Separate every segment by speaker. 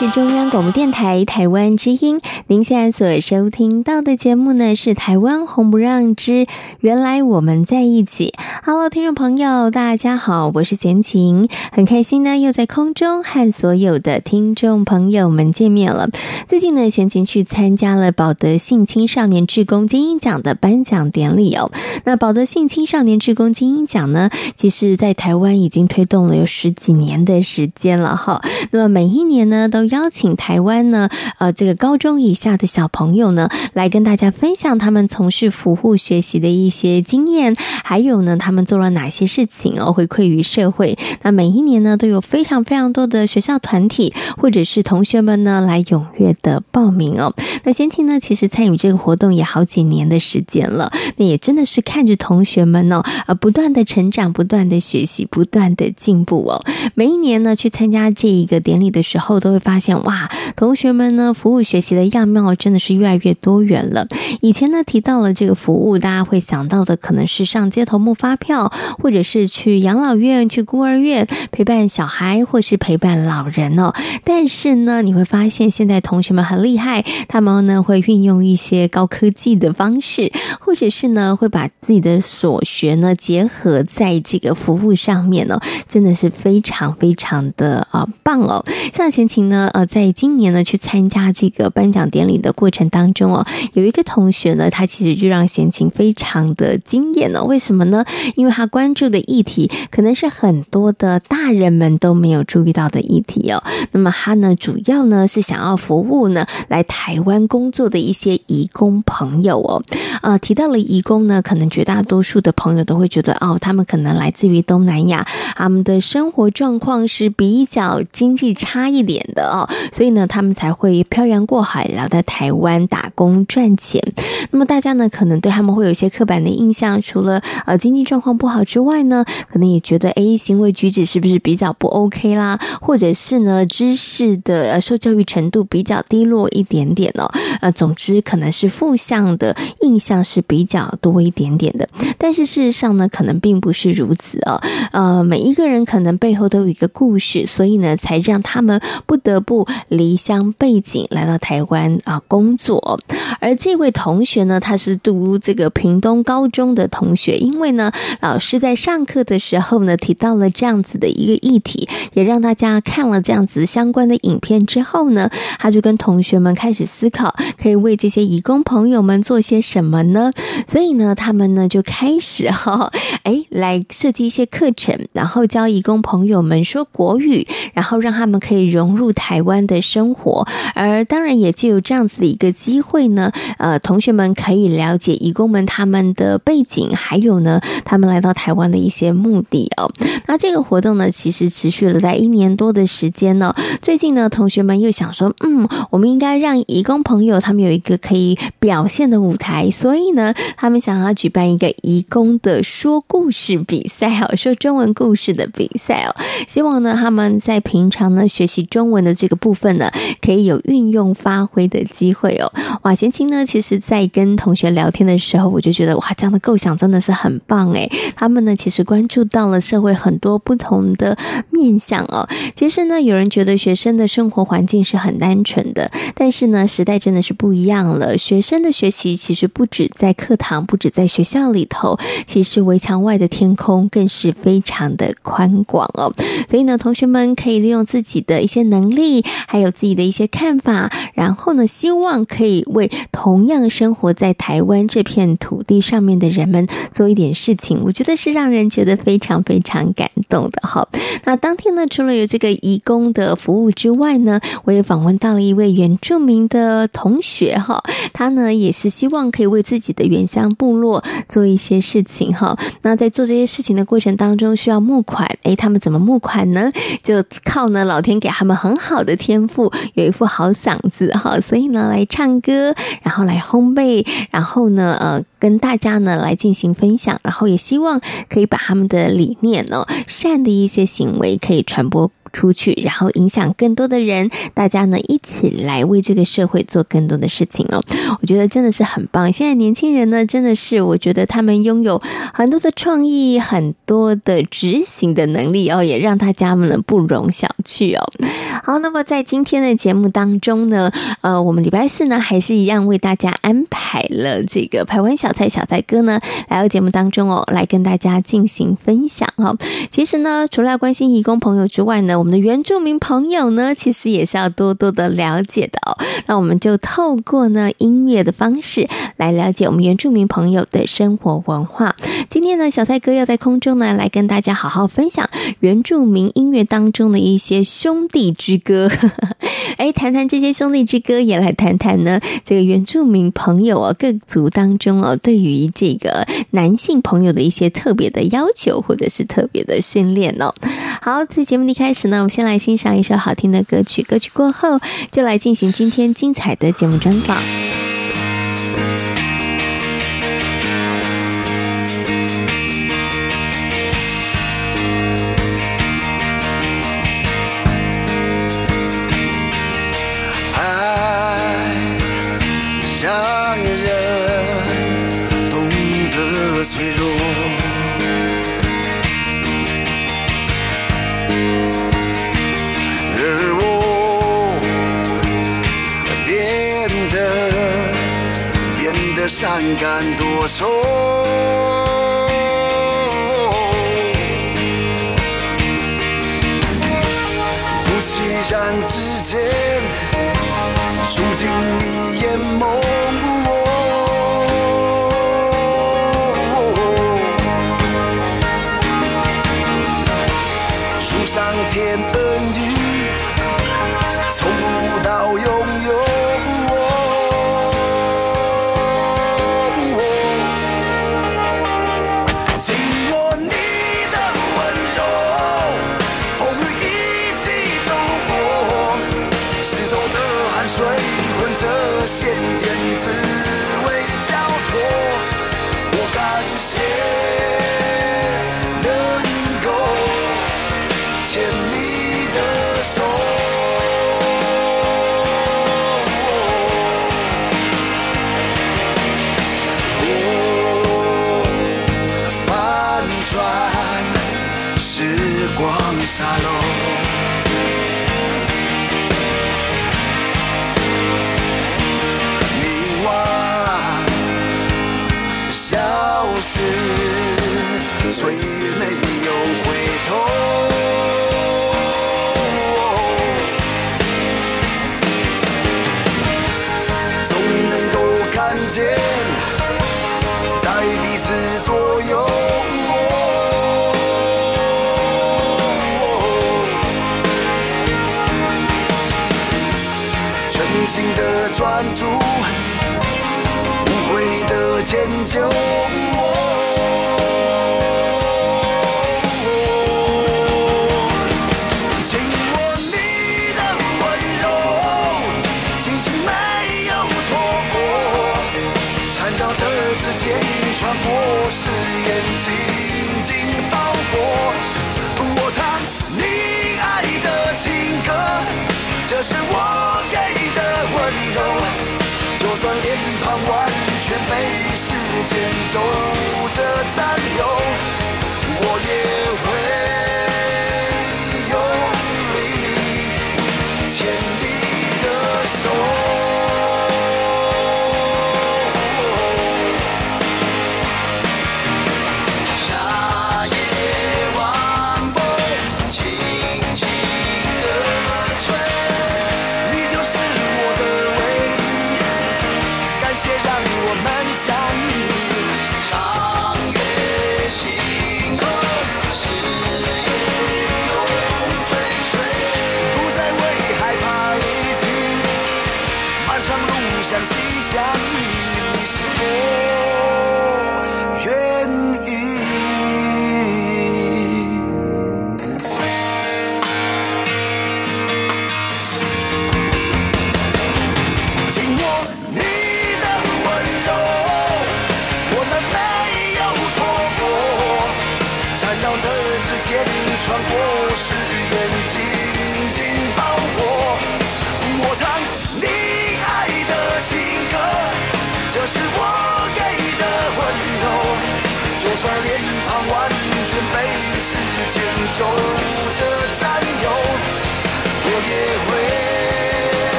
Speaker 1: 是中央广播电台台湾之音，您现在所收听到的节目呢是《台湾红不让之原来我们在一起》。Hello，听众朋友，大家好，我是贤琴，很开心呢又在空中和所有的听众朋友们见面了。最近呢，贤琴去参加了保德信青少年志工精英奖的颁奖典礼哦。那保德信青少年志工精英奖呢，其实在台湾已经推动了有十几年的时间了哈。那么每一年呢，都邀请台湾呢，呃，这个高中以下的小朋友呢，来跟大家分享他们从事服务学习的一些经验，还有呢，他们做了哪些事情哦，回馈于社会。那每一年呢，都有非常非常多的学校团体或者是同学们呢，来踊跃的报名哦。那先听呢，其实参与这个活动也好几年的时间了，那也真的是看着同学们哦，呃，不断的成长，不断的学习，不断的进步哦。每一年呢，去参加这一个典礼的时候，都会。发现哇，同学们呢，服务学习的样貌真的是越来越多元了。以前呢，提到了这个服务，大家会想到的可能是上街头募发票，或者是去养老院、去孤儿院陪伴小孩，或是陪伴老人哦。但是呢，你会发现现在同学们很厉害，他们呢会运用一些高科技的方式，或者是呢会把自己的所学呢结合在这个服务上面哦，真的是非常非常的啊棒哦。像贤琴呢。呃，在今年呢，去参加这个颁奖典礼的过程当中哦，有一个同学呢，他其实就让贤琴非常的惊艳哦。为什么呢？因为他关注的议题可能是很多的大人们都没有注意到的议题哦。那么他呢，主要呢是想要服务呢来台湾工作的一些移工朋友哦。呃，提到了移工呢，可能绝大多数的朋友都会觉得哦，他们可能来自于东南亚，他们的生活状况是比较经济差一点的。哦，所以呢，他们才会漂洋过海来到台湾打工赚钱。那么大家呢，可能对他们会有一些刻板的印象，除了呃经济状况不好之外呢，可能也觉得诶行为举止是不是比较不 OK 啦，或者是呢知识的呃受教育程度比较低落一点点哦。呃，总之可能是负向的印象是比较多一点点的。但是事实上呢，可能并不是如此哦。呃，每一个人可能背后都有一个故事，所以呢，才让他们不得。不离乡背井来到台湾啊工作，而这位同学呢，他是读这个屏东高中的同学，因为呢，老师在上课的时候呢，提到了这样子的一个议题，也让大家看了这样子相关的影片之后呢，他就跟跟同学们开始思考，可以为这些移工朋友们做些什么呢？所以呢，他们呢就开始哈，哎，来设计一些课程，然后教移工朋友们说国语，然后让他们可以融入台。湾的生活，而当然也借有这样子的一个机会呢。呃，同学们可以了解移工们他们的背景，还有呢，他们来到台湾的一些目的哦。那这个活动呢，其实持续了在一年多的时间呢。最近呢，同学们又想说，嗯，我们应该让移工朋友他们有一个可以表现的舞台，所以呢，他们想要举办一个移工的说故事比赛哦，说中文故事的比赛哦。希望呢，他们在平常呢学习中文的。这个部分呢，可以有运用发挥的机会哦。哇，贤琴呢，其实在跟同学聊天的时候，我就觉得哇，这样的构想真的是很棒诶。他们呢，其实关注到了社会很多不同的面向哦。其实呢，有人觉得学生的生活环境是很单纯的，但是呢，时代真的是不一样了。学生的学习其实不止在课堂，不止在学校里头，其实围墙外的天空更是非常的宽广哦。所以呢，同学们可以利用自己的一些能力，还有自己的一些看法，然后呢，希望可以为同样生活在台湾这片土地上面的人们做一点事情。我觉得是让人觉得非常非常感动的好。那当天呢，除了有这个义工的服务之外呢，我也访问到了一位位原住民的同学哈，他呢也是希望可以为自己的原乡部落做一些事情哈。那在做这些事情的过程当中，需要募款，诶，他们怎么募款呢？就靠呢老天给他们很好的天赋，有一副好嗓子哈，所以呢来唱歌，然后来烘焙，然后呢呃跟大家呢来进行分享，然后也希望可以把他们的理念呢、哦、善的一些行为可以传播。出去，然后影响更多的人，大家呢一起来为这个社会做更多的事情哦。我觉得真的是很棒。现在年轻人呢，真的是我觉得他们拥有很多的创意，很多的执行的能力哦，也让大家们呢不容小觑哦。好，那么在今天的节目当中呢，呃，我们礼拜四呢还是一样为大家安排了这个排湾小菜小菜哥呢来到节目当中哦，来跟大家进行分享哦。其实呢，除了关心义工朋友之外呢，我们的原住民朋友呢，其实也是要多多的了解的哦。那我们就透过呢音乐的方式来了解我们原住民朋友的生活文化。今天呢，小蔡哥要在空中呢来跟大家好好分享原住民音乐当中的一些兄弟之歌。哎，谈谈这些兄弟之歌，也来谈谈呢这个原住民朋友哦，各族当中哦，对于这个男性朋友的一些特别的要求，或者是特别的训练哦。好，在节目的一开始，那我们先来欣赏一首好听的歌曲。歌曲过后，就来进行今天精彩的节目专访。
Speaker 2: 善感多愁，不期然之间，数尽你眼眸。Sweet. 盼完全被时间走着占有，我也。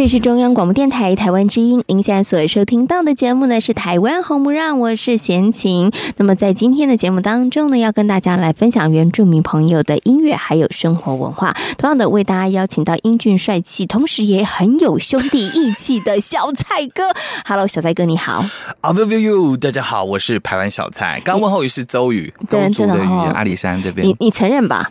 Speaker 3: 这是
Speaker 1: 中央广播电台台湾之音，您现在所收听到的节目呢是台湾红不让，我是贤琴。那么在今天的节目当中呢，要跟大家来分享原住民朋友的音乐还有生活文化。同样的，为大家邀请到英俊帅气，同时也很有兄弟义气的小蔡哥。Hello，小蔡哥你好。
Speaker 4: 啊，view view you，大家好，我是台湾小蔡。刚问候语是邹语，邹族的语言，阿里山这边。
Speaker 1: 你你承认吧？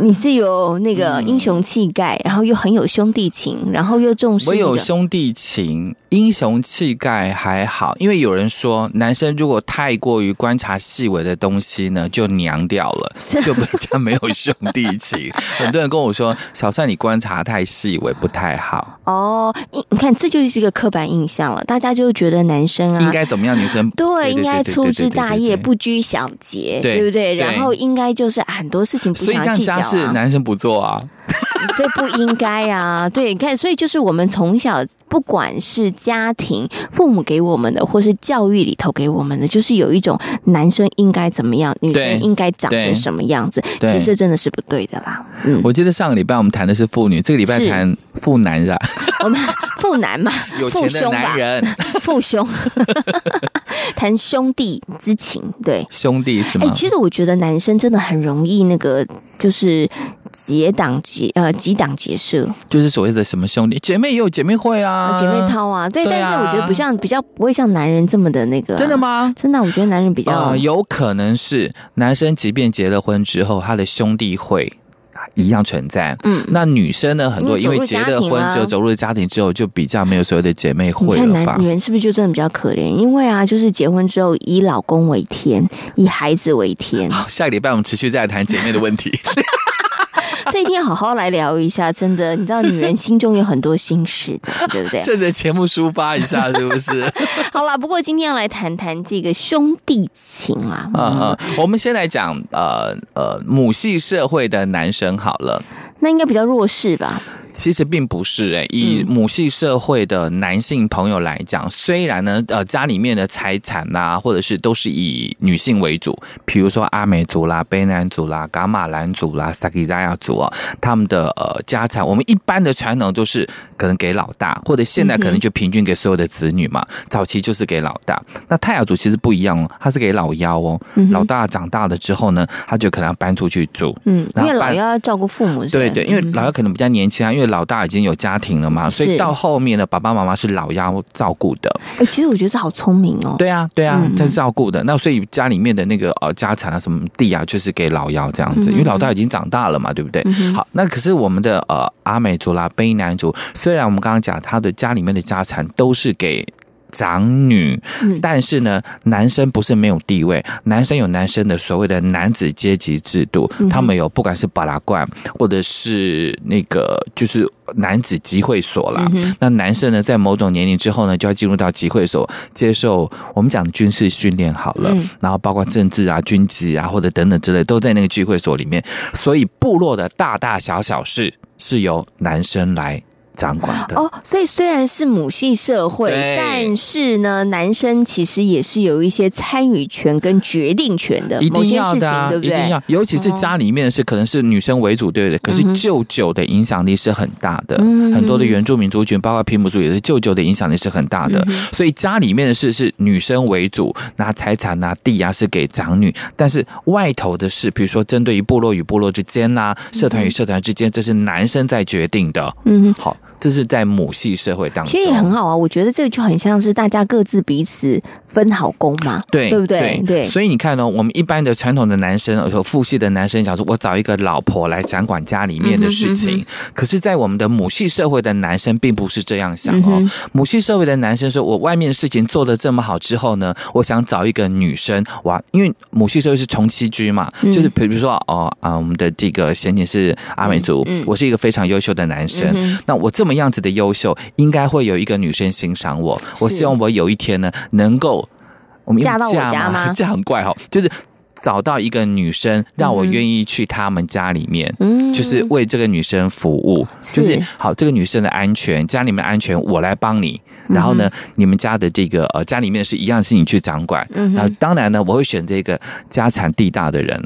Speaker 1: 你是有那个英雄气概，然后又很有兄弟情，然后又重视。
Speaker 4: 我有兄弟情，英雄气概还好，因为有人说男生如果太过于观察细微的东西呢，就娘掉了，就更加没有兄弟情。很多人跟我说，小帅你观察太细微不太好。
Speaker 1: 哦，你你看，这就是一个刻板印象了，大家就觉得男生啊，
Speaker 4: 应该怎么样？女生
Speaker 1: 对，应该粗枝大叶，不拘小节，对不对？然后应该就是很多事情不想计较。
Speaker 4: 是男生不做啊，
Speaker 1: 所以不应该啊。对，你看，所以就是我们从小，不管是家庭、父母给我们的，或是教育里头给我们的，就是有一种男生应该怎么样，女生应该长成什么样子。其实这真的是不对的啦。嗯，
Speaker 4: 我记得上个礼拜我们谈的是妇女，这个礼拜谈妇男是吧？
Speaker 1: 我们妇男嘛，
Speaker 4: 有钱的男人，
Speaker 1: 父兄，谈兄弟之情，对，
Speaker 4: 兄弟是吗？
Speaker 1: 哎，其实我觉得男生真的很容易那个，就是结党结呃，结党结社，
Speaker 4: 就是所谓的什么兄弟姐妹也有姐妹会啊，
Speaker 1: 姐妹淘啊，对。但是我觉得不像，比较不会像男人这么的那个，
Speaker 4: 真的吗？
Speaker 1: 真的，我觉得男人比较
Speaker 4: 有可能是男生，即便结了婚之后，他的兄弟会。一样存在，嗯，那女生呢？很多因为结了婚之后走入了家庭之后，就比较没有所谓的姐妹会了吧？
Speaker 1: 你看男女人是不是就真的比较可怜？因为啊，就是结婚之后以老公为天，以孩子为天。
Speaker 4: 好，下个礼拜我们持续再来谈姐妹的问题。
Speaker 1: 这一天好好来聊一下，真的，你知道女人心中有很多心事的，对不对？
Speaker 4: 趁着节目抒发一下，是不是？
Speaker 1: 好啦，不过今天要来谈谈这个兄弟情啊。
Speaker 4: 嗯嗯，我们先来讲呃呃母系社会的男生好了，
Speaker 1: 那应该比较弱势吧？
Speaker 4: 其实并不是诶，以母系社会的男性朋友来讲，虽然呢，呃，家里面的财产呐，或者是都是以女性为主，比如说阿美族啦、卑南族啦、噶玛兰族啦、萨奇扎亚族啊，他们的呃家产，我们一般的传统都是可能给老大，或者现在可能就平均给所有的子女嘛。早期就是给老大，那泰雅族其实不一样哦，他是给老幺哦。老大长大了之后呢，他就可能要搬出去住，嗯，
Speaker 1: 因为老幺要照顾父母，
Speaker 4: 对对，因为老幺可能比较年轻啊，因为。老大已经有家庭了嘛，所以到后面呢，爸爸妈妈是老幺照顾的。
Speaker 1: 哎、欸，其实我觉得这好聪明哦。
Speaker 4: 对啊，对啊，他是照顾的。那所以家里面的那个呃家产啊，什么地啊，就是给老幺这样子，因为老大已经长大了嘛，对不对？好，那可是我们的呃阿美族啦、卑南族，虽然我们刚刚讲他的家里面的家产都是给。长女，但是呢，男生不是没有地位，男生有男生的所谓的男子阶级制度，他们有不管是巴拉罐，或者是那个就是男子集会所啦。那男生呢，在某种年龄之后呢，就要进入到集会所接受我们讲的军事训练好了，然后包括政治啊、军籍啊或者等等之类，都在那个聚会所里面。所以部落的大大小小事是由男生来。掌管的
Speaker 1: 哦，所以虽然是母系社会，但是呢，男生其实也是有一些参与权跟决定权的，
Speaker 4: 一定要的、啊，对不对？一定要，尤其是家里面是可能是女生为主，对不对？可是舅舅的影响力是很大的，嗯、很多的原住民族群，包括平埔族，也是舅舅的影响力是很大的。嗯、所以家里面的事是女生为主，拿财产拿地啊是给长女，但是外头的事，比如说针对于部落与部落之间呐、啊，社团与社团之间，这是男生在决定的。嗯，好。这是在母系社会当中，
Speaker 1: 其实也很好啊。我觉得这个就很像是大家各自彼此分好工嘛，
Speaker 4: 对，
Speaker 1: 对不对？对，对，
Speaker 4: 所以你看呢，我们一般的传统的男生，有父系的男生，想说我找一个老婆来掌管家里面的事情。可是，在我们的母系社会的男生，并不是这样想哦。母系社会的男生说，我外面的事情做的这么好之后呢，我想找一个女生哇，因为母系社会是重妻居嘛，就是比如说哦啊，我们的这个贤姐是阿美族，我是一个非常优秀的男生，那我这么。样子的优秀，应该会有一个女生欣赏我。我希望我有一天呢，能够我们
Speaker 1: 嫁到我家吗？
Speaker 4: 这样很怪哈，就是。找到一个女生，让我愿意去他们家里面，嗯，就是为这个女生服务，就是好这个女生的安全，家里面的安全我来帮你。然后呢，你们家的这个呃家里面是一样是你去掌管。嗯，然后当然呢，我会选这个家产地大的人。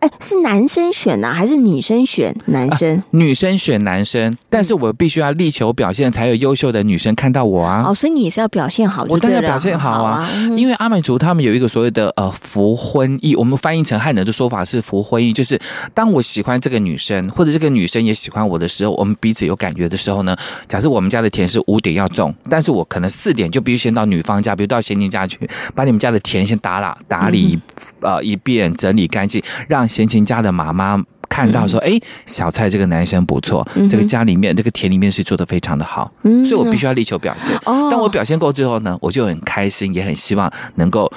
Speaker 1: 哎，是男生选呢，还是女生选男生？
Speaker 4: 女生选男生，但是我必须要力求表现，才有优秀的女生看到我啊。
Speaker 1: 哦，所以你也是要表现好，
Speaker 4: 我当然要表现好啊。因为阿美族他们有一个所谓的呃服婚役，我们。翻译成汉人的说法是“服婚姻”，就是当我喜欢这个女生，或者这个女生也喜欢我的时候，我们彼此有感觉的时候呢，假设我们家的田是五点要种，但是我可能四点就必须先到女方家，比如到贤琴家去，把你们家的田先打理打理呃一遍，整理干净，让贤琴家的妈妈看到说：“哎，小蔡这个男生不错，这个家里面这个田里面是做的非常的好。”所以我必须要力求表现。当我表现够之后呢，我就很开心，也很希望能够。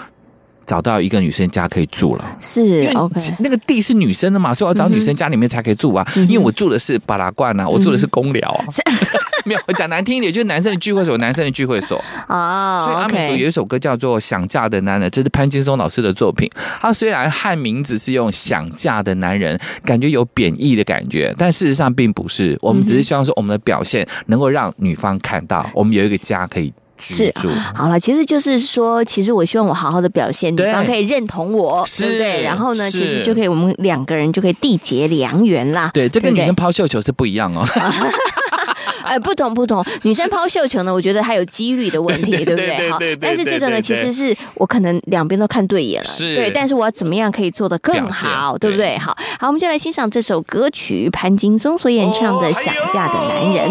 Speaker 4: 找到一个女生家可以住了，
Speaker 1: 是 OK。
Speaker 4: 那个地是女生的嘛，所以我要找女生家里面才可以住啊。因为我住的是巴拉罐啊，我住的是公寮啊。没有，我讲难听一点，就是男生的聚会所，男生的聚会所啊。所以阿美族有一首歌叫做《想嫁的男人》，这是潘金松老师的作品。他虽然汉名字是用“想嫁的男人”，感觉有贬义的感觉，但事实上并不是。我们只是希望说，我们的表现能够让女方看到，我们有一个家可以。是，
Speaker 1: 好了，其实就是说，其实我希望我好好的表现，女方可以认同我，对不对？然后呢，其实就可以我们两个人就可以缔结良缘啦。
Speaker 4: 对，这跟女生抛绣球是不一样哦。
Speaker 1: 哎，不同不同，女生抛绣球呢，我觉得还有几率的问题，对不对？好，但是这个呢，其实是我可能两边都看对眼了，对。但是我要怎么样可以做得更好，对不对？好，好，我们就来欣赏这首歌曲，潘金松所演唱的《想嫁的男人》。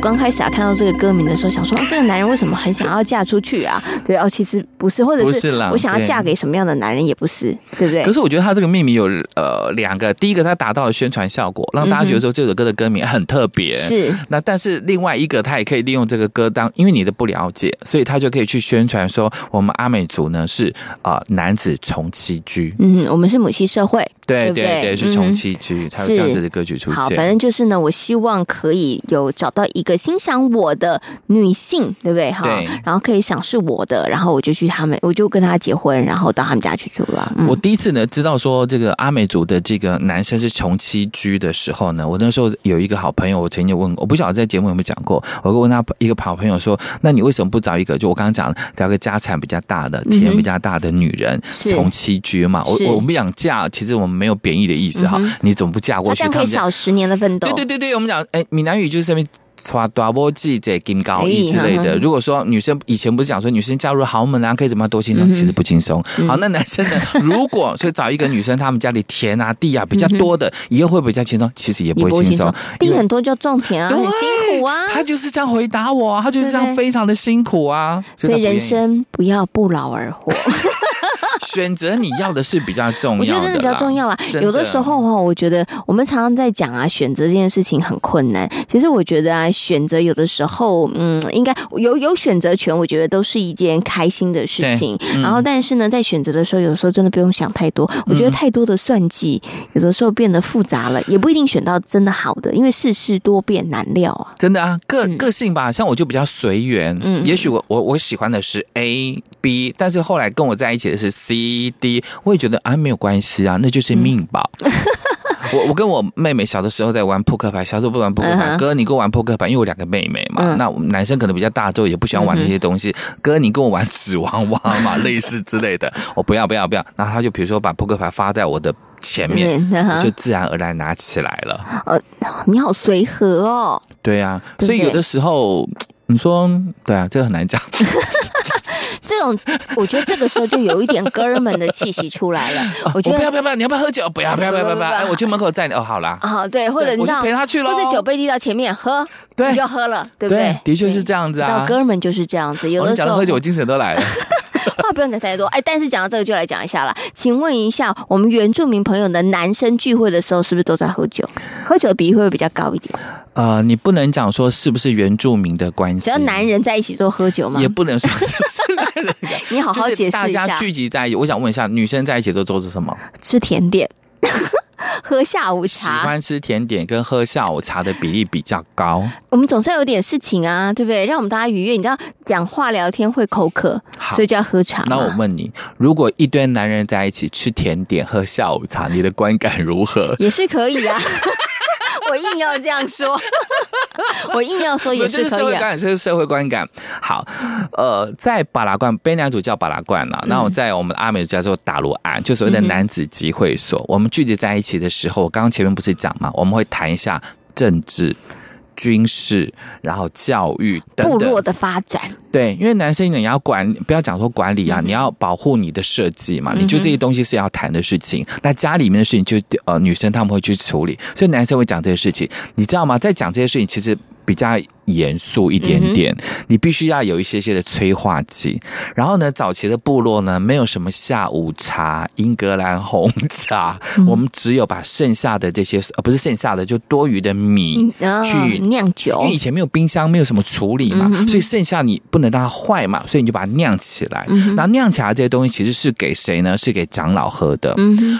Speaker 1: 刚开始啊看到这个歌名的时候，想说、哦、这个男人为什么很想要嫁出去啊？对哦，其实不是，或者是我想要嫁给什么样的男人也不是，对不对？
Speaker 4: 可是我觉得他这个秘密有呃两个，第一个他达到了宣传效果，让大家觉得说这首歌的歌名很特别。是、嗯，那但是另外一个他也可以利用这个歌当，因为你的不了解，所以他就可以去宣传说我们阿美族呢是啊、呃、男子从妻居。
Speaker 1: 嗯，我们是母系社
Speaker 4: 会。对对对，是重妻居，才有这样子的歌曲出现。
Speaker 1: 好，反正就是呢，我希望可以有找到一个欣赏我的女性，对不对？哈，然后可以赏识我的，然后我就去他们，我就跟他结婚，然后到他们家去住了。嗯、
Speaker 4: 我第一次呢知道说这个阿美族的这个男生是穷妻居的时候呢，我那时候有一个好朋友，我曾经问过，我不晓得在节目有没有讲过，我问他一个好朋友说，那你为什么不找一个就我刚刚讲的，找个家产比较大的、田比较大的女人从妻居嘛？我我们讲嫁，其实我们没有贬义的意思。哈、嗯，你怎么不嫁过去？
Speaker 1: 可以少十年的奋斗。
Speaker 4: 对对对对，我们讲，哎，闽南语就是传大波记者金高义之类的。如果说女生以前不是讲说女生嫁入豪门啊，可以怎么样多轻松、嗯？其实不轻松、嗯。好，那男生呢？如果说找一个女生，他们家里田啊地啊比较多的，以后会比较轻松？其实也不会轻松。
Speaker 1: 地很多就种田啊，很辛苦啊。
Speaker 4: 他就是这样回答我啊，他就是这样非常的辛苦啊。
Speaker 1: 所以人生不要不劳而获。
Speaker 4: 选择你要的是比较重要的，我觉得真的比较重要啦。
Speaker 1: 有的时候哈，我觉得我们常常在讲啊，选择这件事情很困难。其实我觉得啊，选择有的时候，嗯，应该有有选择权，我觉得都是一件开心的事情。嗯、然后，但是呢，在选择的时候，有时候真的不用想太多。我觉得太多的算计，有的时候变得复杂了，也不一定选到真的好的，因为世事多变难料啊。
Speaker 4: 真的啊，个个性吧，像我就比较随缘。嗯，也许我我我喜欢的是 A B，但是后来跟我在一起的是 C。C D，我也觉得啊，没有关系啊，那就是命吧。嗯、我我跟我妹妹小的时候在玩扑克牌，小时候不玩扑克牌。Uh -huh. 哥，你跟我玩扑克牌，因为我两个妹妹嘛。Uh -huh. 那我们男生可能比较大，之后也不喜欢玩那些东西。Uh -huh. 哥，你跟我玩纸娃娃嘛，类似之类的。我不要不要不要。然后他就比如说把扑克牌发在我的前面，uh. 就自然而然拿起来了。呃、uh
Speaker 1: 你好随和哦。
Speaker 4: 对啊，所以有的时候你说对啊，这个很难讲。
Speaker 1: 这种，我觉得这个时候就有一点哥们的气息出来了。我觉得
Speaker 4: 不要不要不要，你要不要喝酒？不要不要不要不要！哎，我去门口载你哦。好啦，
Speaker 1: 啊，对，或者你知道
Speaker 4: 陪他去咯，
Speaker 1: 或者酒杯递到前面喝，对，你就喝了，对不对？
Speaker 4: 对，的确是这样子啊。
Speaker 1: 哥们就是这样子，有的时候
Speaker 4: 讲喝酒，我精神都来了。
Speaker 1: 话不用讲太多，哎，但是讲到这个就来讲一下了。请问一下，我们原住民朋友的男生聚会的时候，是不是都在喝酒？喝酒的比例会不会比较高一点？
Speaker 4: 呃，你不能讲说是不是原住民的关系，
Speaker 1: 只要男人在一起都喝酒吗？
Speaker 4: 也不能说是不是男人。
Speaker 1: 你好好解释一下。大家
Speaker 4: 聚集在一起，我想问一下，女生在一起都做是什么？
Speaker 1: 吃甜点。喝下午茶，
Speaker 4: 喜欢吃甜点跟喝下午茶的比例比较高。
Speaker 1: 我们总算有点事情啊，对不对？让我们大家愉悦。你知道，讲话聊天会口渴，所以就要喝茶。
Speaker 4: 那我问你，如果一堆男人在一起吃甜点、喝下午茶，你的观感如何？
Speaker 1: 也是可以啊。我硬要这样说，我硬要说也是可以、啊。这是社会观感，这是
Speaker 4: 社会观感。好，呃，在巴拉罐，卑南族叫巴拉罐啊。那我在我们阿美叫做打罗岸，就所谓的男子集会所。嗯、我们聚集在一起的时候，我刚刚前面不是讲嘛，我们会谈一下政治。军事，然后教育等等，部
Speaker 1: 落的发展，
Speaker 4: 对，因为男生你要管，不要讲说管理啊，嗯、你要保护你的设计嘛，你就这些东西是要谈的事情。嗯、那家里面的事情就呃女生他们会去处理，所以男生会讲这些事情，你知道吗？在讲这些事情，其实比较。严肃一点点，你必须要有一些些的催化剂。然后呢，早期的部落呢，没有什么下午茶、英格兰红茶，我们只有把剩下的这些，呃，不是剩下的，就多余的米去
Speaker 1: 酿酒。
Speaker 4: 因为以前没有冰箱，没有什么处理嘛，所以剩下你不能让它坏嘛，所以你就把它酿起来。那酿起来这些东西其实是给谁呢？是给长老喝的。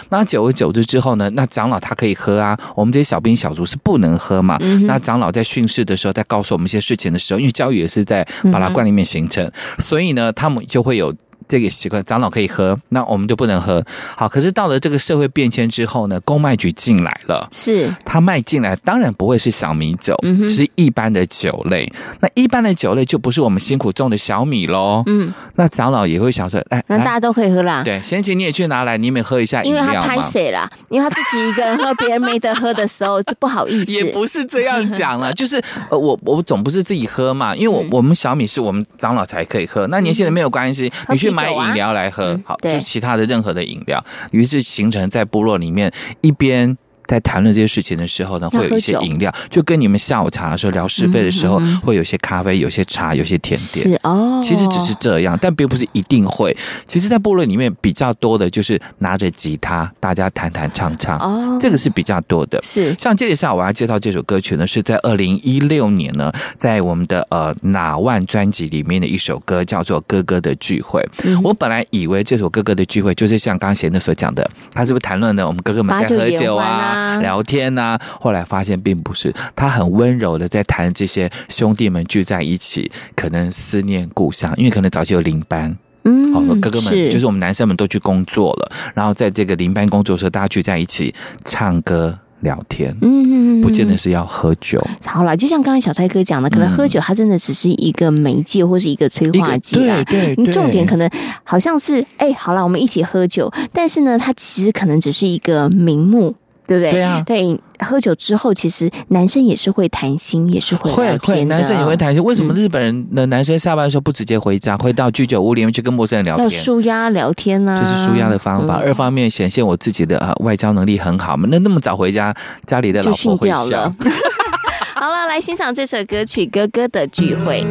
Speaker 4: 那久而久之之后呢，那长老他可以喝啊，我们这些小兵小卒是不能喝嘛。那长老在训示的时候，在告诉我们。我们一些事情的时候，因为教育也是在巴拉罐里面形成，所以呢，他们就会有。这个习惯，长老可以喝，那我们就不能喝。好，可是到了这个社会变迁之后呢，公卖局进来了，
Speaker 1: 是
Speaker 4: 他卖进来，当然不会是小米酒，嗯，就是一般的酒类。那一般的酒类就不是我们辛苦种的小米喽。嗯，那长老也会想说，哎，
Speaker 1: 那大家都可以喝啦。
Speaker 4: 对，贤琴你也去拿来，你们喝一下饮料。
Speaker 1: 因为他拍谁啦？因为他自己一个人喝，别人没得喝的时候就不好意思。
Speaker 4: 也不是这样讲了，就是呃，我我总不是自己喝嘛，因为我我们小米是我们长老才可以喝，那年轻人没有关系，你去买饮料来喝。好，就其他的任何的饮料，于是形成在部落里面一边在谈论这些事情的时候呢，会有一些饮料，就跟你们下午茶的时候聊是非的时候，嗯、会有些咖啡，有些茶，有些甜点。
Speaker 1: 是哦，
Speaker 4: 其实只是这样，但并不是一定会。其实，在部落里面比较多的就是拿着吉他，大家弹弹唱唱。哦，这个是比较多的。
Speaker 1: 是
Speaker 4: 像接下来我要介绍这首歌曲呢，是在二零一六年呢，在我们的呃哪万专辑里面的一首歌，叫做《哥哥的聚会》。嗯、我本来以为这首《哥哥的聚会》就是像刚才的所讲的，他是不是谈论的我们哥哥们在喝酒啊？聊天呐、啊，后来发现并不是，他很温柔的在谈这些兄弟们聚在一起，可能思念故乡，因为可能早期有轮班，嗯，好，哥哥们就是我们男生们都去工作了，然后在这个临班工作的时候，大家聚在一起唱歌聊天，嗯，不见得是要喝酒。
Speaker 1: 好了，就像刚才小蔡哥讲的，可能喝酒它真的只是一个媒介或是一个催化剂啦，
Speaker 4: 对对，
Speaker 1: 重点可能好像是哎、欸，好了，我们一起喝酒，但是呢，它其实可能只是一个名目。对不对？
Speaker 4: 对啊，
Speaker 1: 对，喝酒之后，其实男生也是会谈心，也是会。
Speaker 4: 会会，男生也会谈心。为什么日本人的男生下班的时候不直接回家，嗯、会到居酒屋里面去跟陌生人聊天？
Speaker 1: 要舒压聊天呢、啊？
Speaker 4: 就是舒压的方法。嗯、二方面显现我自己的呃外交能力很好嘛。那那么早回家，家里的老婆会笑。了
Speaker 1: 好了，来欣赏这首歌曲《哥哥的聚会》。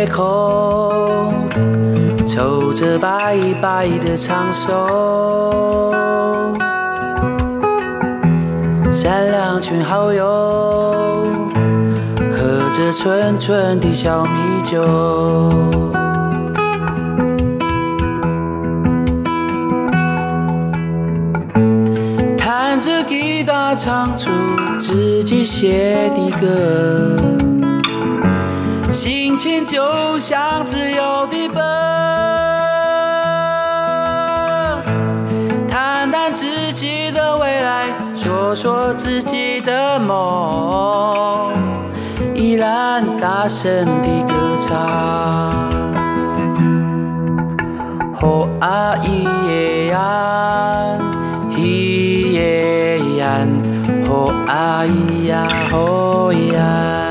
Speaker 5: 夜空抽着白白的长袖，三两群好友喝着纯纯的小米酒，弹着吉他唱出自己写的歌。心情就像自由的奔，谈谈自己的未来，说说自己的梦，依然大声地歌唱。吼啊咿耶呀，咿耶呀，吼啊咿呀吼呀。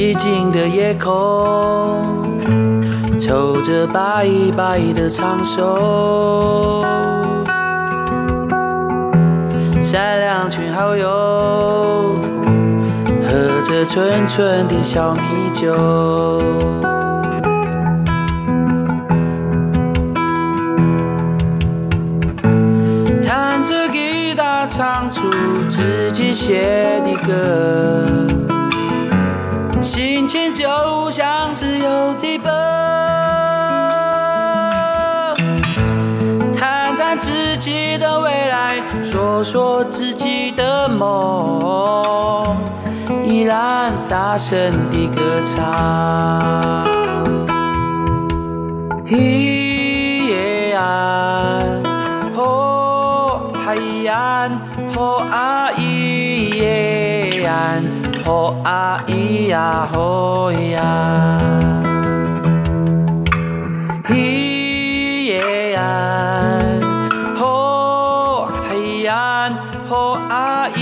Speaker 5: 寂静的夜空，抽着白白的长袖，三两群好友，喝着纯纯的小米酒，弹着吉他唱出自己写的歌。心情就像自由的奔，谈谈自己的未来，说说自己的梦，依然大声的歌唱。咿耶呀，吼嗨呀，吼啊咿耶呀。吼啊咿呀吼呀，咿耶呀，吼嘿呀，吼啊咿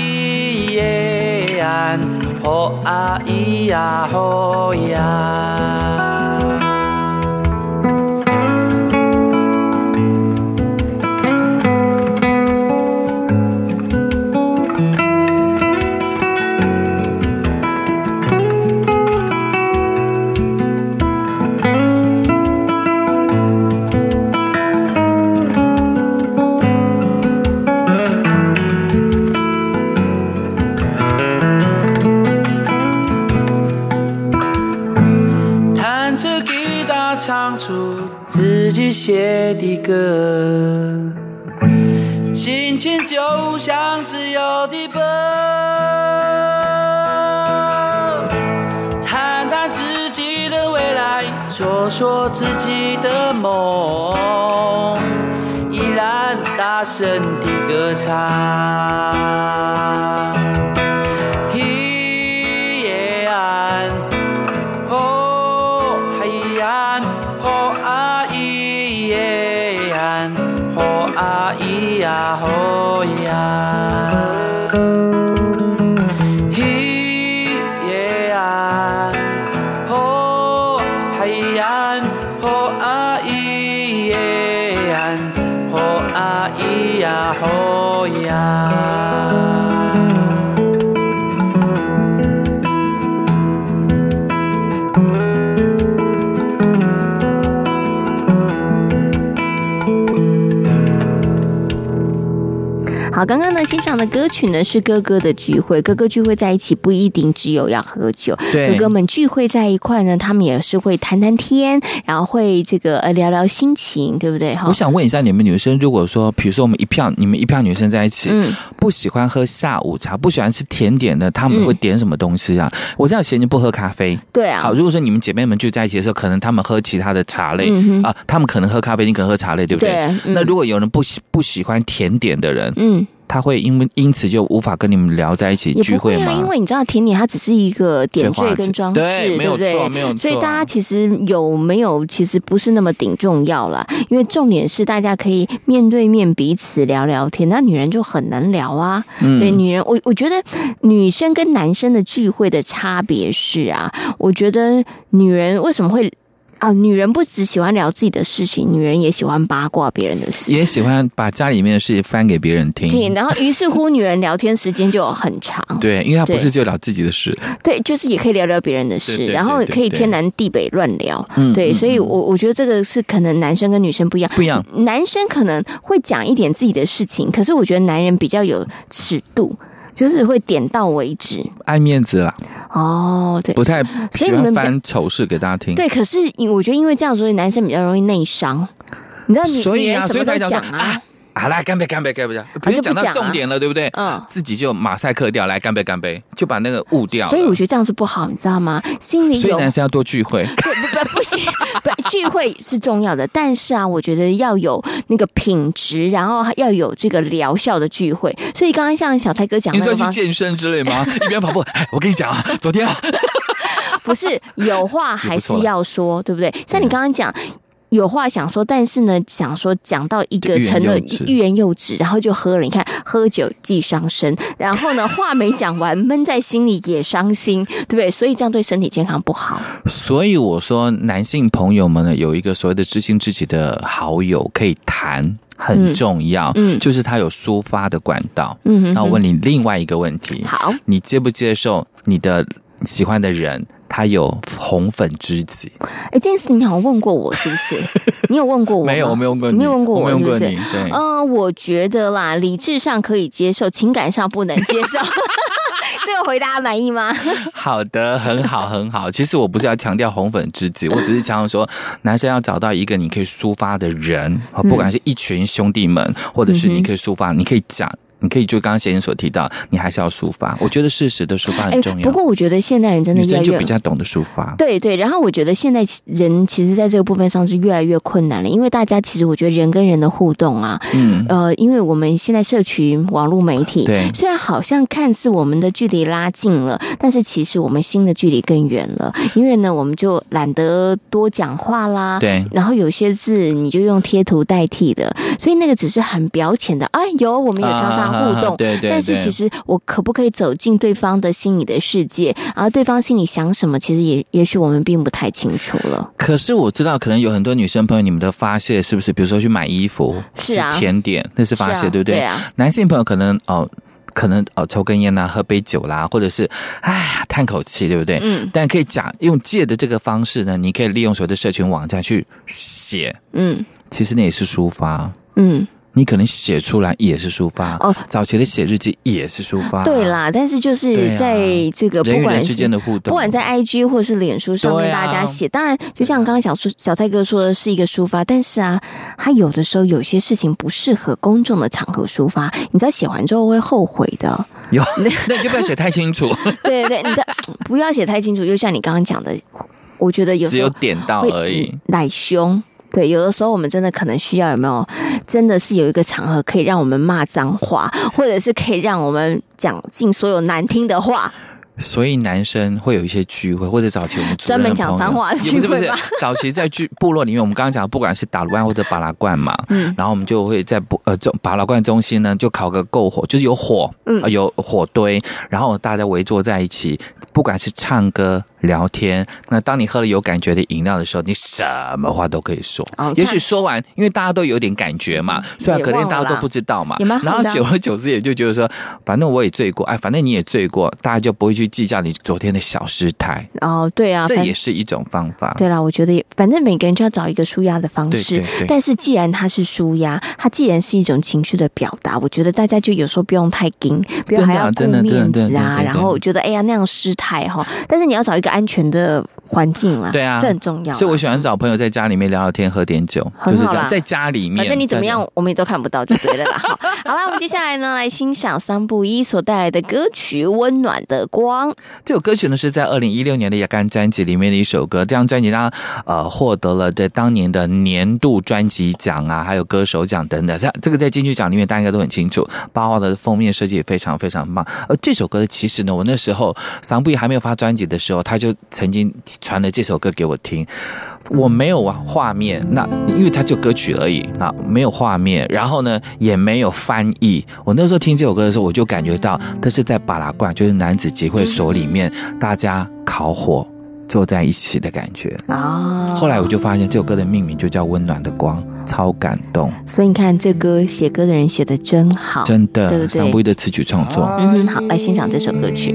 Speaker 5: 耶呀，吼啊咿呀吼呀。写的歌，心情就像自由的奔，谈谈自己的未来，说说自己的梦，依然大声的歌唱。啊咿
Speaker 1: 好，刚刚呢欣赏的歌曲呢是哥哥的聚会，哥哥聚会在一起不一定只有要喝酒，
Speaker 4: 对
Speaker 1: 哥哥们聚会在一块呢，他们也是会谈谈天，然后会这个呃聊聊心情，对不对？哈，
Speaker 4: 我想问一下你们女生，如果说，比如说我们一票，你们一票女生在一起，
Speaker 1: 嗯，
Speaker 4: 不喜欢喝下午茶，不喜欢吃甜点的，他们会点什么东西啊？我知道贤就不喝咖啡，
Speaker 1: 对啊。
Speaker 4: 好，如果说你们姐妹们聚在一起的时候，可能他们喝其他的茶类、
Speaker 1: 嗯、
Speaker 4: 啊，他们可能喝咖啡，你可能喝茶类，对不对？
Speaker 1: 对。嗯、
Speaker 4: 那如果有人不喜不喜欢甜点的人，
Speaker 1: 嗯。
Speaker 4: 他会因为因此就无法跟你们聊在一起聚
Speaker 1: 会吗？因为你知道甜点它只是一个点缀跟装饰，
Speaker 4: 对，
Speaker 1: 对不对？
Speaker 4: 没有错，没有错。
Speaker 1: 所以大家其实有没有其实不是那么顶重要啦，因为重点是大家可以面对面彼此聊聊天。那女人就很难聊啊，
Speaker 4: 嗯、
Speaker 1: 对，女人我我觉得女生跟男生的聚会的差别是啊，我觉得女人为什么会？啊，女人不只喜欢聊自己的事情，女人也喜欢八卦别人的事，
Speaker 4: 也喜欢把家里面的事情翻给别人听。
Speaker 1: 听，然后于是乎，女人聊天时间就很长。
Speaker 4: 对，因为她不是就聊自己的事，
Speaker 1: 对，就是也可以聊聊别人的事，
Speaker 4: 对对对对对，
Speaker 1: 然后可以天南地北乱聊。
Speaker 4: 嗯，
Speaker 1: 对，所以我我觉得这个是可能男生跟女生不一样，
Speaker 4: 不一样。
Speaker 1: 男生可能会讲一点自己的事情，可是我觉得男人比较有尺度。就是会点到为止，
Speaker 4: 爱面子啦。
Speaker 1: 哦，对，
Speaker 4: 不太喜欢翻丑事给大家听。
Speaker 1: 对，可是我觉得因为这样，所以男生比较容易内伤。你知道你，
Speaker 4: 所以啊，
Speaker 1: 女人什么都讲啊。
Speaker 4: 啊好啦，干杯，干杯，干杯！不是讲到重点了，对不对？
Speaker 1: 嗯，
Speaker 4: 自己就马赛克掉，来干杯，干杯，就把那个误掉。
Speaker 1: 所以我觉得这样子不好，你知道吗？心里，
Speaker 4: 所以男生要多聚会。
Speaker 1: 不不不行，不聚会是重要的，但是啊，我觉得要有那个品质，然后要有这个疗效的聚会。所以刚刚像小泰哥讲的，
Speaker 4: 你说去健身之类吗？一边跑步，哎，我跟你讲啊，昨天啊，
Speaker 1: 不是有话还是要说，对不对？像你刚刚讲。有话想说，但是呢，想说讲到一个成了欲言又止，然后就喝了。你看，喝酒既伤身，然后呢，话没讲完，闷在心里也伤心，对不对？所以这样对身体健康不好。
Speaker 4: 所以我说，男性朋友们呢，有一个所谓的知心知己的好友可以谈，很重要。嗯，就是他有抒发的管道。嗯，那我问你另外一个问题，
Speaker 1: 好，
Speaker 4: 你接不接受你的喜欢的人？他有红粉知己，
Speaker 1: 哎，这件事你好像问过我是不是？你有问过我吗？
Speaker 4: 没有，我没有问过你，
Speaker 1: 没有问过我，
Speaker 4: 是不是？
Speaker 1: 对，
Speaker 4: 嗯、
Speaker 1: 呃，我觉得啦，理智上可以接受，情感上不能接受。这个回答满意吗？
Speaker 4: 好的，很好，很好。其实我不是要强调红粉知己，我只是强调说，男生要找到一个你可以抒发的人，不管是一群兄弟们，或者是你可以抒发，你可以讲。你可以就刚刚贤贤所提到，你还是要抒发。我觉得事实的抒发很重要。
Speaker 1: 不过我觉得现代人真的越来越
Speaker 4: 比较懂得抒发。
Speaker 1: 对对，然后我觉得现在人其实在这个部分上是越来越困难了，因为大家其实我觉得人跟人的互动啊，嗯呃，因为我们现在社群网络媒体，
Speaker 4: 对，
Speaker 1: 虽然好像看似我们的距离拉近了，但是其实我们心的距离更远了。因为呢，我们就懒得多讲话啦，
Speaker 4: 对，
Speaker 1: 然后有些字你就用贴图代替的，所以那个只是很表浅的。哎有，我们有常常。互动，
Speaker 4: 对对，
Speaker 1: 但是其实我可不可以走进对方的心里的世界？而对方心里想什么，其实也也许我们并不太清楚了。
Speaker 4: 可是我知道，可能有很多女生朋友，你们的发泄是不是？比如说去买衣服，
Speaker 1: 是啊，
Speaker 4: 甜点，那是发泄，对不
Speaker 1: 对？
Speaker 4: 男性朋友可能哦，可能哦，抽根烟呐，喝杯酒啦，或者是哎呀，叹口气，对不对？嗯。但可以讲用借的这个方式呢，你可以利用所谓的社群网站去写，嗯，其实那也是抒发，嗯。你可能写出来也是抒发哦，早期的写日记也是抒发，
Speaker 1: 对啦。但是就是在这个不管
Speaker 4: 之间的互动，
Speaker 1: 不管在 IG 或者是脸书上面，大家写，当然就像刚刚小叔小泰哥说的是一个抒发，但是啊，他有的时候有些事情不适合公众的场合抒发，你知道写完之后会后悔的。
Speaker 4: 有，那你就不要写太清楚。
Speaker 1: 对对对，你的 不要写太清楚，就像你刚刚讲的，我觉得有
Speaker 4: 只有点到而已，
Speaker 1: 奶凶。对，有的时候我们真的可能需要有没有，真的是有一个场合可以让我们骂脏话，或者是可以让我们讲尽所有难听的话。
Speaker 4: 所以男生会有一些聚会，或者早期我们
Speaker 1: 专门讲脏话的聚
Speaker 4: 会不是不是，早期在聚部落里面，我们刚刚讲，不管是打卤或者巴拉罐嘛，嗯，然后我们就会在不呃中巴拉罐中心呢，就烤个篝火，就是有火，嗯、呃，有火堆，然后大家围坐在一起，不管是唱歌。聊天，那当你喝了有感觉的饮料的时候，你什么话都可以说。哦、也许说完，因为大家都有点感觉嘛，虽然可能大家都不知道嘛。然后久而久之，也就觉得说，反正我也醉过，哎，反正你也醉过，大家就不会去计较你昨天的小失态。
Speaker 1: 哦，对啊，
Speaker 4: 这也是一种方法。
Speaker 1: 对啦，我觉得也，反正每个人就要找一个舒压的方式。对对对，但是既然它是舒压，它既然是一种情绪的表达，我觉得大家就有时候不用太紧，不用还要顾面子啊。然后我觉得，哎呀，那样失态哈。但是你要找一个安全的。环境嘛，
Speaker 4: 对啊，
Speaker 1: 这很重要。
Speaker 4: 所以我喜欢找朋友在家里面聊聊天，喝点酒，就是这样。在家里面，
Speaker 1: 反正你怎么样，我们也都看不到，就对了啦。好，好了，我们接下来呢，来欣赏桑布一所带来的歌曲《温暖的光》。
Speaker 4: 这首歌曲呢，是在二零一六年的雅干专辑里面的一首歌。这张专辑呢，呃，获得了在当年的年度专辑奖啊，还有歌手奖等等。像这个在金曲奖里面，大家应该都很清楚。八号的封面设计也非常非常棒。而这首歌其实呢，我那时候桑布一还没有发专辑的时候，他就曾经传了这首歌给我听，我没有画面，那因为它就歌曲而已，那没有画面，然后呢也没有翻译。我那时候听这首歌的时候，我就感觉到这是在巴拉罐，就是男子集会所里面，大家烤火坐在一起的感觉啊。后来我就发现这首歌的命名就叫《温暖的光》，超感动。
Speaker 1: 所以你看，这歌写歌的人写的真好，
Speaker 4: 真的，
Speaker 1: 对不对？
Speaker 4: 桑布伊的词曲创作，
Speaker 1: 嗯哼，好，来欣赏这首歌曲。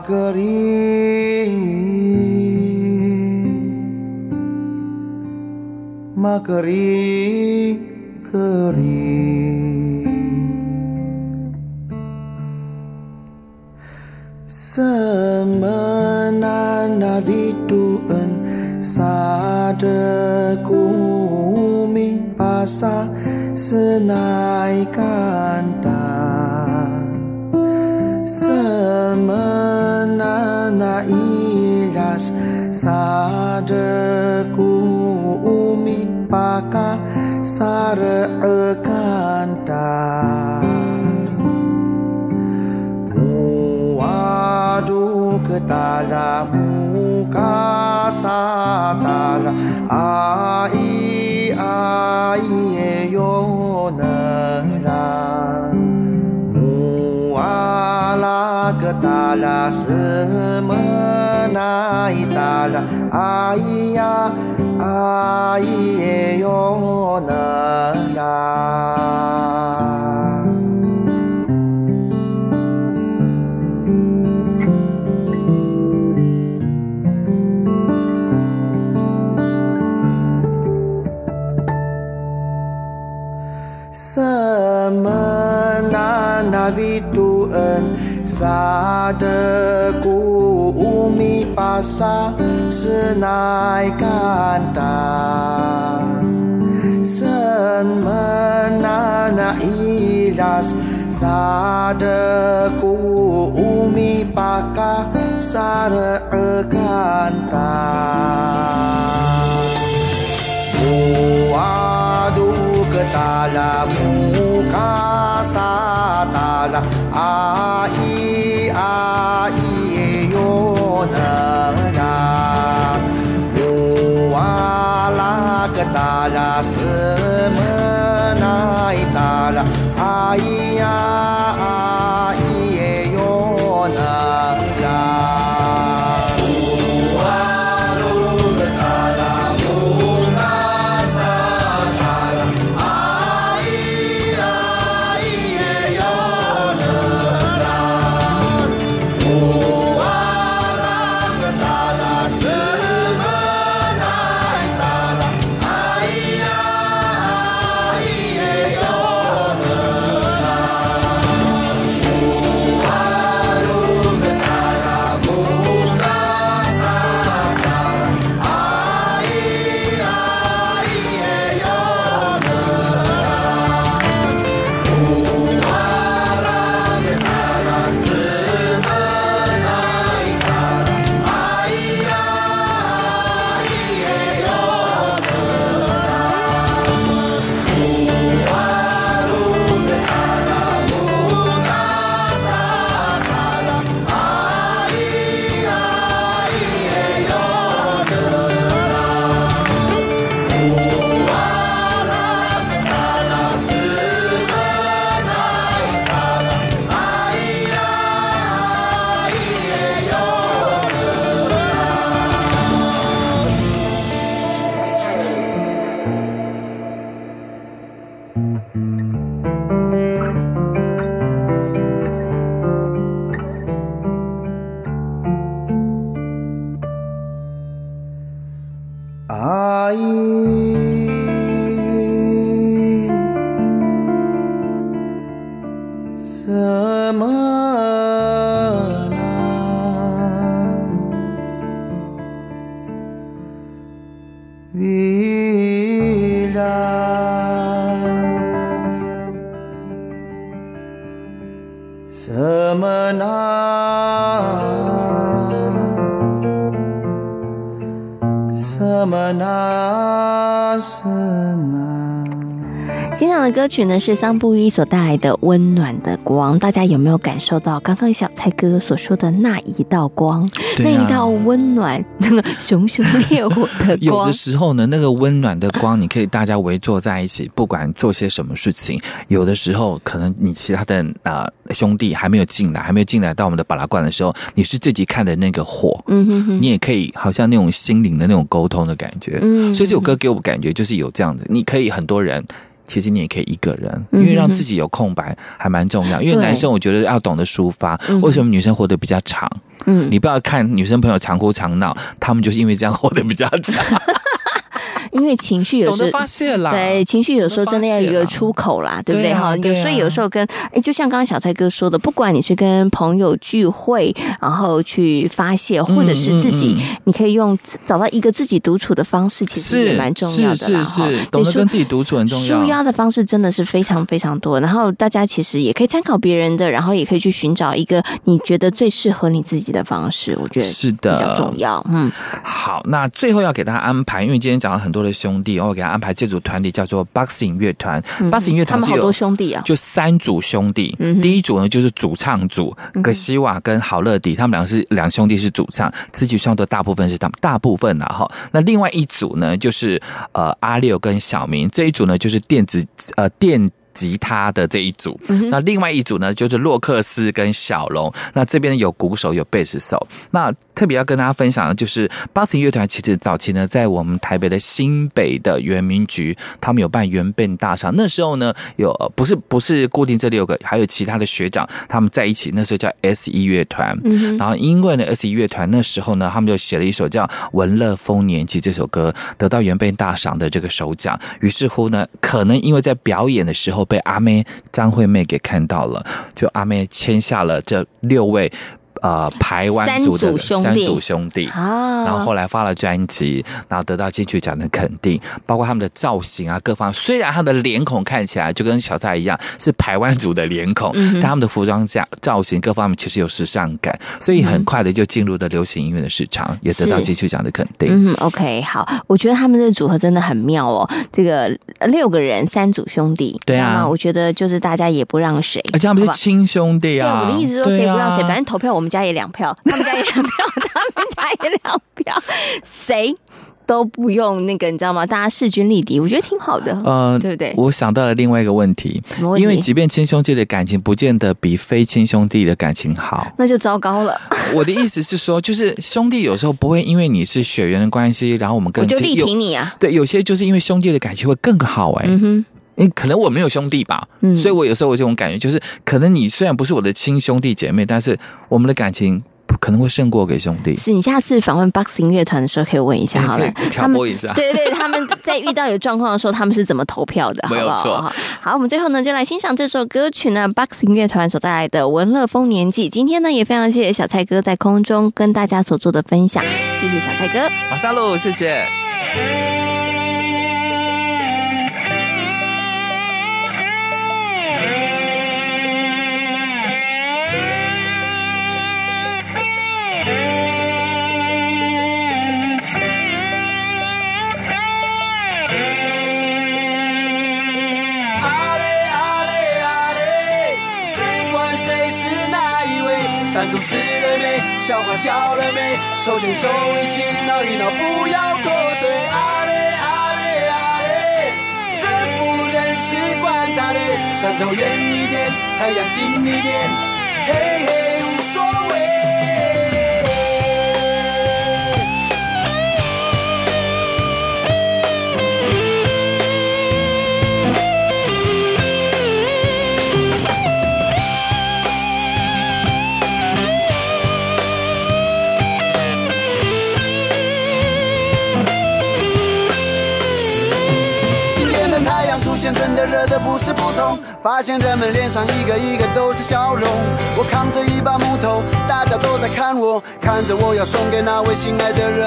Speaker 2: 古什么那什么那是那一什么那那伊拉斯萨德古乌米达拉什么那伊达拉阿咿呀阿咿耶哟那拉。什么那那维度恩。萨德古乌米巴萨是奈甘达，什么那那伊拉斯，萨德古乌米巴卡萨尔尔坎达，穆瓦杜克达拉穆卡萨达拉阿依。哟那拉，穆瓦拉格达拉什么那伊达拉，阿依呀
Speaker 1: 曲呢是桑布伊所带来的《温暖的光》，大家有没有感受到刚刚小蔡哥所说的那一道光？
Speaker 4: 啊、
Speaker 1: 那一道温暖、那个熊熊烈火的光。
Speaker 4: 有的时候呢，那个温暖的光，你可以大家围坐在一起，不管做些什么事情。有的时候，可能你其他的啊、呃、兄弟还没有进来，还没有进来到我们的巴拉罐的时候，你是自己看的那个火，嗯哼哼，你也可以好像那种心灵的那种沟通的感觉。嗯，所以这首歌给我感觉就是有这样子，你可以很多人。其实你也可以一个人，因为让自己有空白还蛮重要。因为男生我觉得要懂得抒发，为什么女生活得比较长？嗯，你不要看女生朋友常哭常闹，他们就是因为这样活得比较长。
Speaker 1: 因为情绪有时候
Speaker 4: 发泄啦，
Speaker 1: 对，情绪有时候真的要有一个出口啦，对不对？哈、啊，有所以有时候跟哎，就像刚刚小蔡哥说的，不管你是跟朋友聚会，然后去发泄，或者是自己，你可以用找到一个自己独处的方式，其实也蛮重要的啦。哈，
Speaker 4: 懂得跟自己独处很重要。
Speaker 1: 舒压的方式真的是非常非常多，然后大家其实也可以参考别人的，然后也可以去寻找一个你觉得最适合你自己的方式。我觉得是的，比较重要。嗯，
Speaker 4: 好，那最后要给大家安排，因为今天讲了很多的兄弟，我给他安排这组团体叫做 Boxing 乐团。嗯、Boxing 乐团是有他们好多兄弟啊，就三组兄弟。嗯、第一组呢就是主唱组，格西瓦跟好乐迪，他们两个是两兄弟是主唱，词曲创作大部分是他们大部分啊哈。那另外一组呢就是呃阿六跟小明，这一组呢就是电子呃电。吉他的这一组，那另外一组呢，就是洛克斯跟小龙。那这边有鼓手，有贝斯手。那特别要跟大家分享的就是 Boxing 乐团，其实早期呢，在我们台北的新北的圆明局，他们有办原 band 大赏。那时候呢，有不是不是固定这六个，还有其他的学长他们在一起。那时候叫 S 一乐团。然后因为呢，S 一乐团那时候呢，他们就写了一首叫《文乐丰年祭》这首歌，得到原 band 大赏的这个首奖。于是乎呢，可能因为在表演的时候。被阿妹张惠妹给看到了，就阿妹签下了这六位。呃，台湾族的三组兄弟啊，然后后来发了专辑，然后得到金曲奖的肯定，包括他们的造型啊，各方。虽然他们的脸孔看起来就跟小蔡一样是台湾族的脸孔，但他们的服装架造型各方面其实有时尚感，所以很快的就进入了流行音乐的市场，也得到金曲奖的肯定。
Speaker 1: 嗯，OK，好，我觉得他们的组合真的很妙哦。这个六个人三组兄弟，对啊，我觉得就是大家也不让谁，
Speaker 4: 而且他们是亲兄弟啊。
Speaker 1: 对，我的意思说谁不让谁，反正投票我们。家也两票，他们家也两票，他们家也两票，谁都不用那个，你知道吗？大家势均力敌，我觉得挺好的，呃，对不对？
Speaker 4: 我想到了另外一个问题，什么问题？因为即便亲兄弟的感情不见得比非亲兄弟的感情好，
Speaker 1: 那就糟糕了。
Speaker 4: 我的意思是说，就是兄弟有时候不会因为你是血缘的关系，然后我们更
Speaker 1: 我就力挺你啊。
Speaker 4: 对，有些就是因为兄弟的感情会更好哎、欸。嗯哼。你可能我没有兄弟吧，嗯，所以我有时候有这种感觉，就是可能你虽然不是我的亲兄弟姐妹，但是我们的感情可能会胜过给兄弟。
Speaker 1: 是你下次访问 Boxing 乐团的时候可以问一下好了，
Speaker 4: 挑拨一下。
Speaker 1: 对对对，他们在遇到有状况的时候，他们是怎么投票的？
Speaker 4: 没有错。
Speaker 1: 好，好，我们最后呢就来欣赏这首歌曲呢，Boxing 乐团所带来的《文乐丰年祭》。今天呢也非常谢谢小蔡哥在空中跟大家所做的分享，谢谢小蔡哥。
Speaker 4: 马萨路，谢谢。
Speaker 6: 山猪吃了没？小花笑了没？手心手一起闹一闹，不要脱队。阿嘞阿嘞阿嘞，认不认识管他嘞，山头远一点，太阳近一点，嘿嘿。的热的不是普通，发现人们脸上一个一个都是笑容。我扛着一把木头，大家都在看我，看着我要送给那位心爱的人。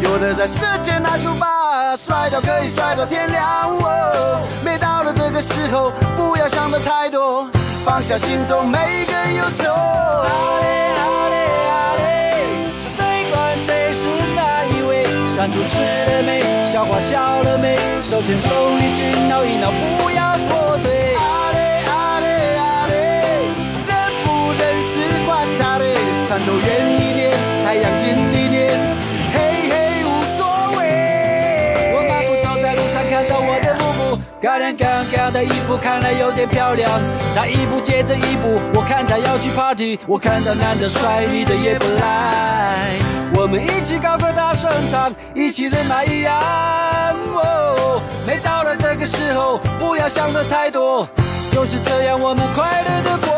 Speaker 6: 有的在世界那出吧，摔跤可以摔到天亮。哦，每到了这个时候，不要想的太多。放下心中每一个忧愁。山猪吃了没？小花笑了没？手牵手一起闹一闹，不要脱队。阿嘞阿嘞阿嘞，认不认识管他嘞，山头远一点，太阳近一点。高亮刚刚的衣服看来有点漂亮，他一步接着一步，我看他要去 party，我看到男的帅，女的也不赖，我们一起高歌大声唱，一起人马一样。哦，每到了这个时候，不要想的太多，就是这样，我们快乐的过。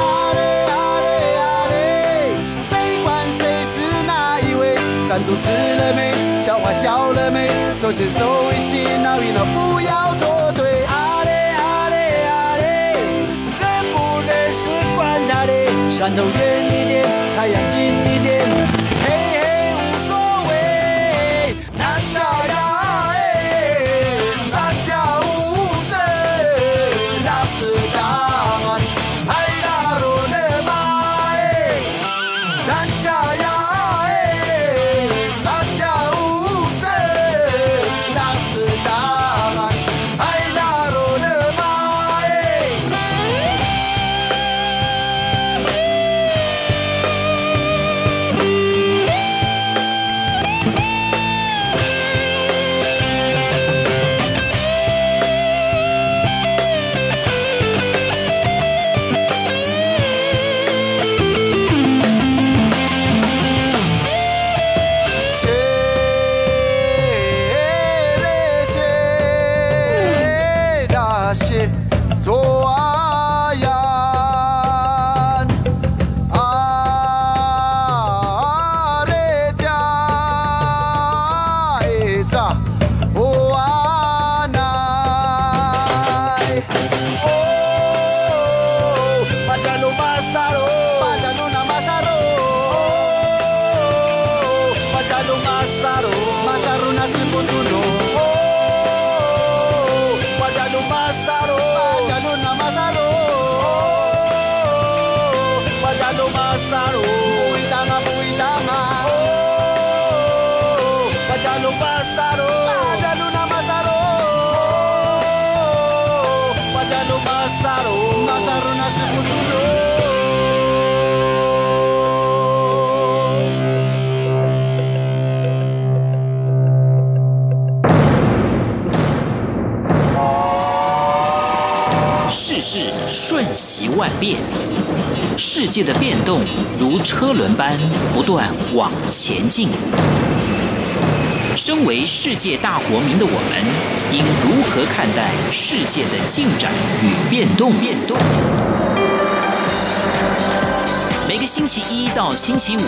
Speaker 6: 阿嘞阿嘞阿嘞，谁管谁是哪一位？赞助死了没？笑话笑了没？手牵手一起闹一闹，不要脱。山头远一点，太
Speaker 3: 万变，世界的变动如车轮般不断往前进。身为世界大国民的我们，应如何看待世界的进展与变动？变动。每个星期一到星期五，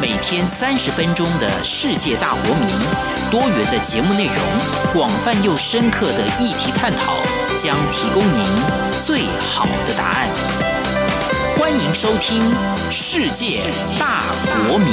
Speaker 3: 每天三十分钟的世界大国民，多元的节目内容，广泛又深刻的议题探讨，将提供您。最好的答案，欢迎收听《世界大国民》。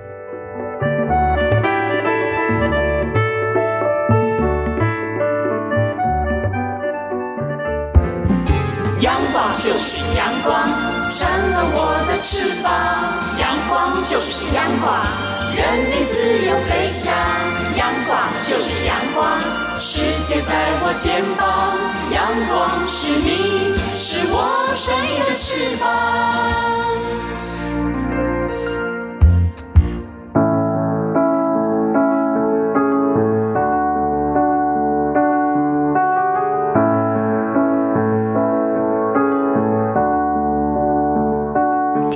Speaker 7: 就是阳光，成了我的翅膀。阳光就是阳光，人民自由飞翔。阳光就是阳光，世界在我肩膀。阳光是你是我生命的翅膀。